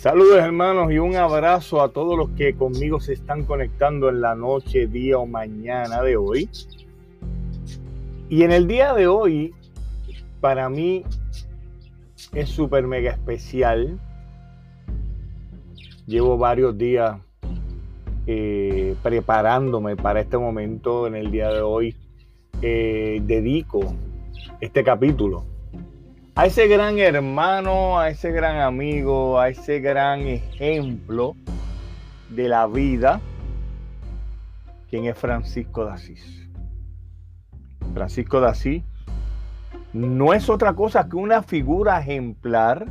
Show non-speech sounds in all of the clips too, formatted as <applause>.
Saludos hermanos y un abrazo a todos los que conmigo se están conectando en la noche, día o mañana de hoy. Y en el día de hoy, para mí es súper mega especial. Llevo varios días eh, preparándome para este momento. En el día de hoy eh, dedico este capítulo a ese gran hermano, a ese gran amigo, a ese gran ejemplo de la vida, quien es Francisco de Asís. Francisco de Asís no es otra cosa que una figura ejemplar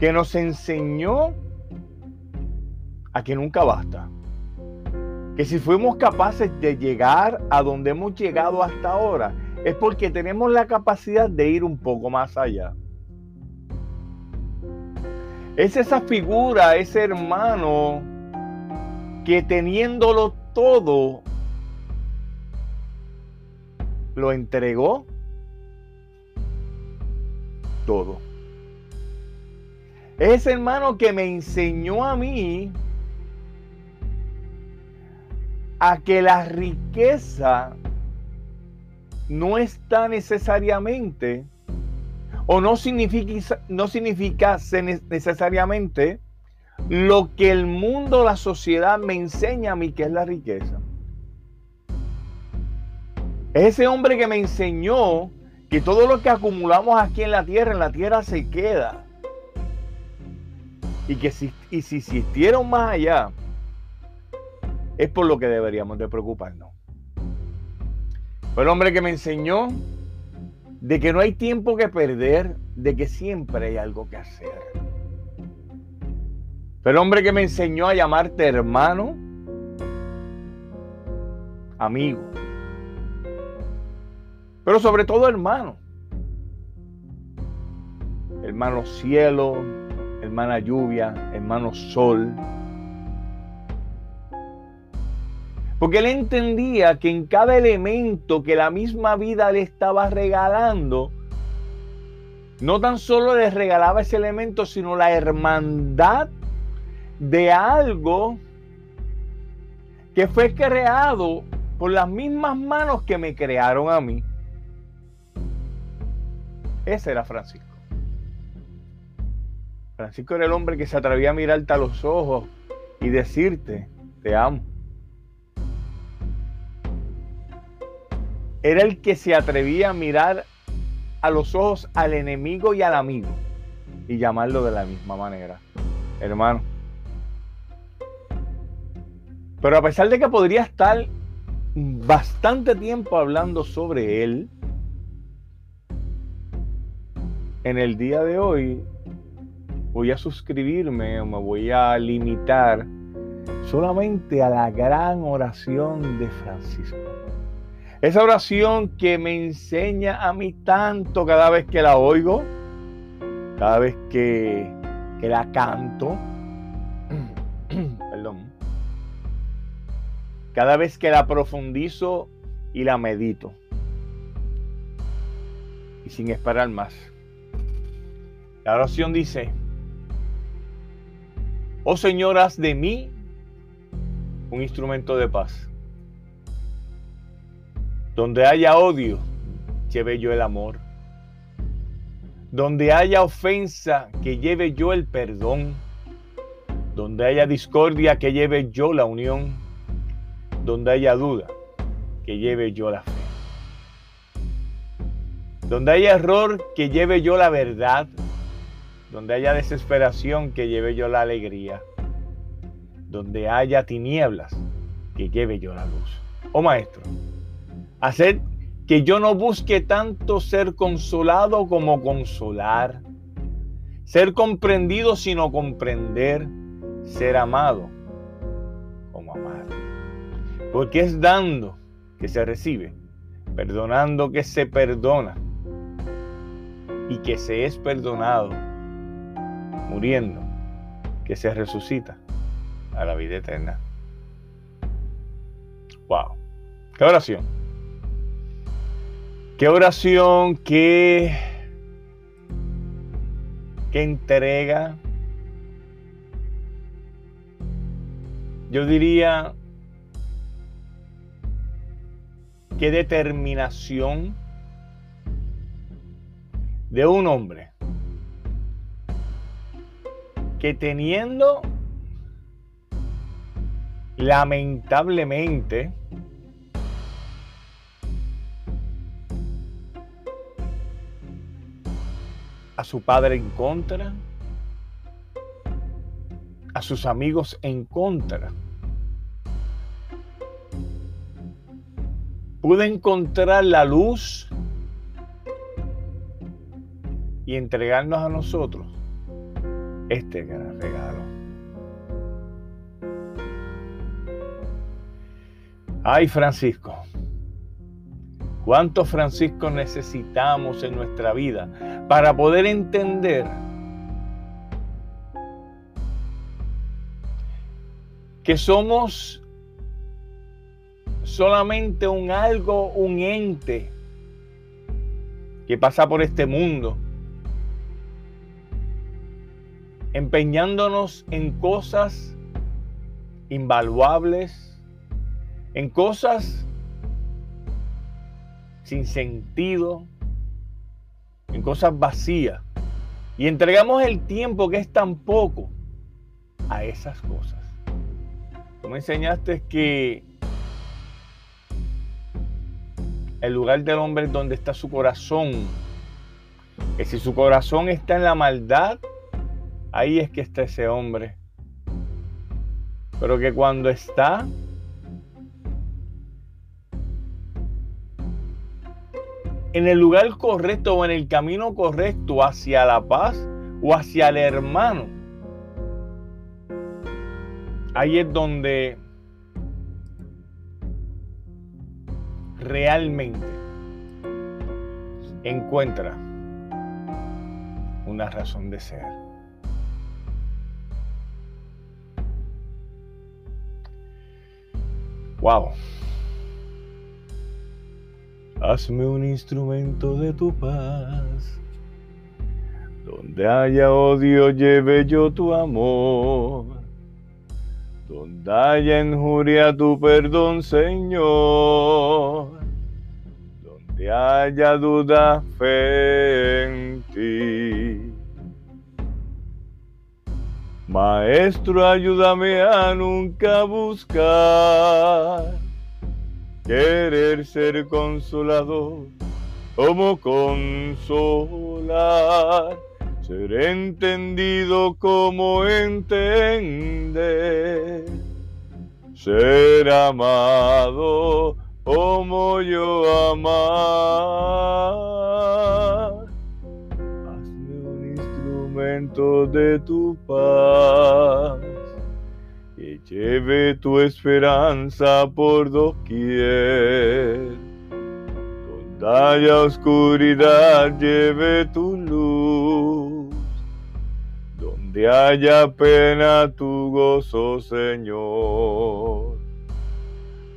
que nos enseñó a que nunca basta. Que si fuimos capaces de llegar a donde hemos llegado hasta ahora, es porque tenemos la capacidad de ir un poco más allá. Es esa figura, ese hermano que teniéndolo todo, lo entregó todo. Es ese hermano que me enseñó a mí a que la riqueza no está necesariamente o no significa, no significa necesariamente lo que el mundo, la sociedad me enseña a mí que es la riqueza. ese hombre que me enseñó que todo lo que acumulamos aquí en la tierra, en la tierra se queda. Y que si, y si existieron más allá, es por lo que deberíamos de preocuparnos. Fue el hombre que me enseñó de que no hay tiempo que perder, de que siempre hay algo que hacer. Fue el hombre que me enseñó a llamarte hermano, amigo, pero sobre todo hermano. Hermano cielo, hermana lluvia, hermano sol, Porque él entendía que en cada elemento que la misma vida le estaba regalando, no tan solo le regalaba ese elemento, sino la hermandad de algo que fue creado por las mismas manos que me crearon a mí. Ese era Francisco. Francisco era el hombre que se atrevía a mirarte a los ojos y decirte, te amo. Era el que se atrevía a mirar a los ojos al enemigo y al amigo y llamarlo de la misma manera. Hermano. Pero a pesar de que podría estar bastante tiempo hablando sobre él, en el día de hoy voy a suscribirme o me voy a limitar solamente a la gran oración de Francisco. Esa oración que me enseña a mí tanto cada vez que la oigo, cada vez que, la canto, <clears throat> perdón, cada vez que la profundizo y la medito. Y sin esperar más. La oración dice, oh señoras de mí un instrumento de paz donde haya odio, lleve yo el amor. Donde haya ofensa, que lleve yo el perdón. Donde haya discordia, que lleve yo la unión. Donde haya duda, que lleve yo la fe. Donde haya error, que lleve yo la verdad. Donde haya desesperación, que lleve yo la alegría. Donde haya tinieblas, que lleve yo la luz. Oh maestro, hacer que yo no busque tanto ser consolado como consolar, ser comprendido sino comprender, ser amado como amar. Porque es dando que se recibe, perdonando que se perdona y que se es perdonado, muriendo, que se resucita a la vida eterna. Wow. ¿Qué oración? ¿Qué oración? ¿Qué, qué entrega? Yo diría, qué determinación de un hombre que teniendo lamentablemente a su padre en contra, a sus amigos en contra. Pude encontrar la luz y entregarnos a nosotros este gran regalo. Ay, Francisco, ¿cuántos Franciscos necesitamos en nuestra vida para poder entender que somos solamente un algo, un ente que pasa por este mundo empeñándonos en cosas invaluables, en cosas sin sentido, en cosas vacías. Y entregamos el tiempo que es tan poco a esas cosas. Tú me enseñaste que el lugar del hombre es donde está su corazón. Que si su corazón está en la maldad, Ahí es que está ese hombre. Pero que cuando está en el lugar correcto o en el camino correcto hacia la paz o hacia el hermano, ahí es donde realmente encuentra una razón de ser. Wow. Hazme un instrumento de tu paz. Donde haya odio, lleve yo tu amor. Donde haya injuria, tu perdón, Señor. Donde haya duda, fe en ti. Maestro, ayúdame a nunca buscar querer ser consolado como consolar, ser entendido como entender, ser amado como yo amar. De tu paz, lleve tu esperanza por doquier. Donde haya oscuridad, lleve tu luz. Donde haya pena, tu gozo, Señor.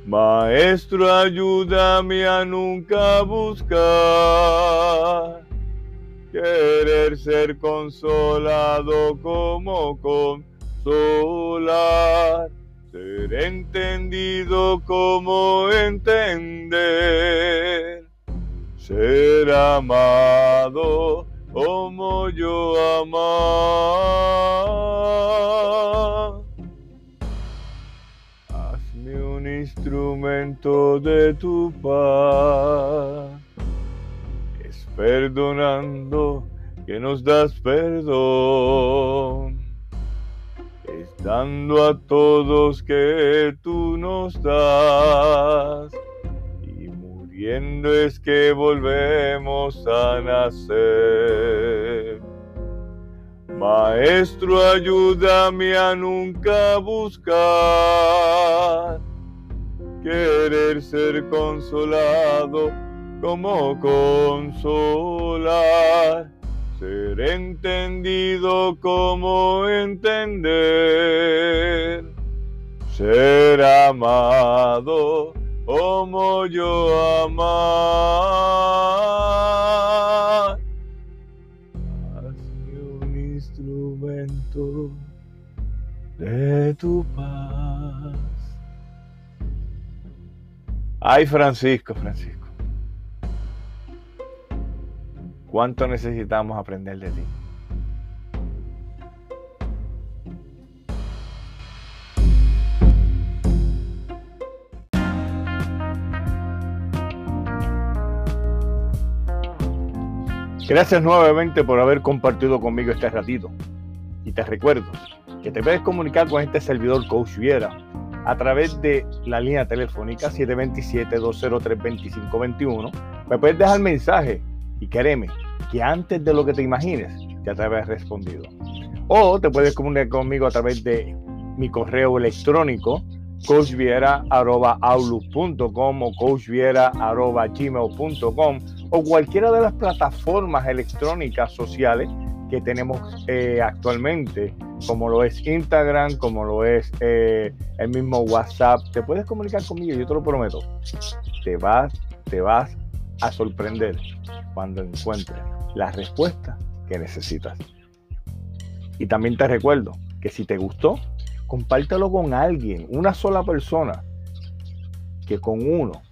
Maestro, ayúdame a nunca buscar querer ser consolado como consolar, ser entendido como entender, ser amado como yo amar. Hazme un instrumento de tu paz perdonando que nos das perdón. Dando a todos que tú nos das. Y muriendo es que volvemos a nacer. Maestro, ayúdame a nunca buscar querer ser consolado como consolar ser entendido como entender, ser amado como yo amar. Hazme un instrumento de tu paz. Ay, Francisco, Francisco. ¿Cuánto necesitamos aprender de ti? Gracias nuevamente por haber compartido conmigo este ratito. Y te recuerdo que te puedes comunicar con este servidor Coach a través de la línea telefónica 727-203-2521. Me puedes dejar mensaje y créeme que antes de lo que te imagines, ya te habrás respondido. O te puedes comunicar conmigo a través de mi correo electrónico coachviera.outlook.com o coachviera.gmail.com o cualquiera de las plataformas electrónicas sociales que tenemos eh, actualmente, como lo es Instagram, como lo es eh, el mismo WhatsApp. Te puedes comunicar conmigo, yo te lo prometo. Te vas, te vas a sorprender cuando encuentres la respuesta que necesitas. Y también te recuerdo que si te gustó, compártelo con alguien, una sola persona, que con uno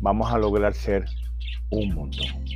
vamos a lograr ser un montón.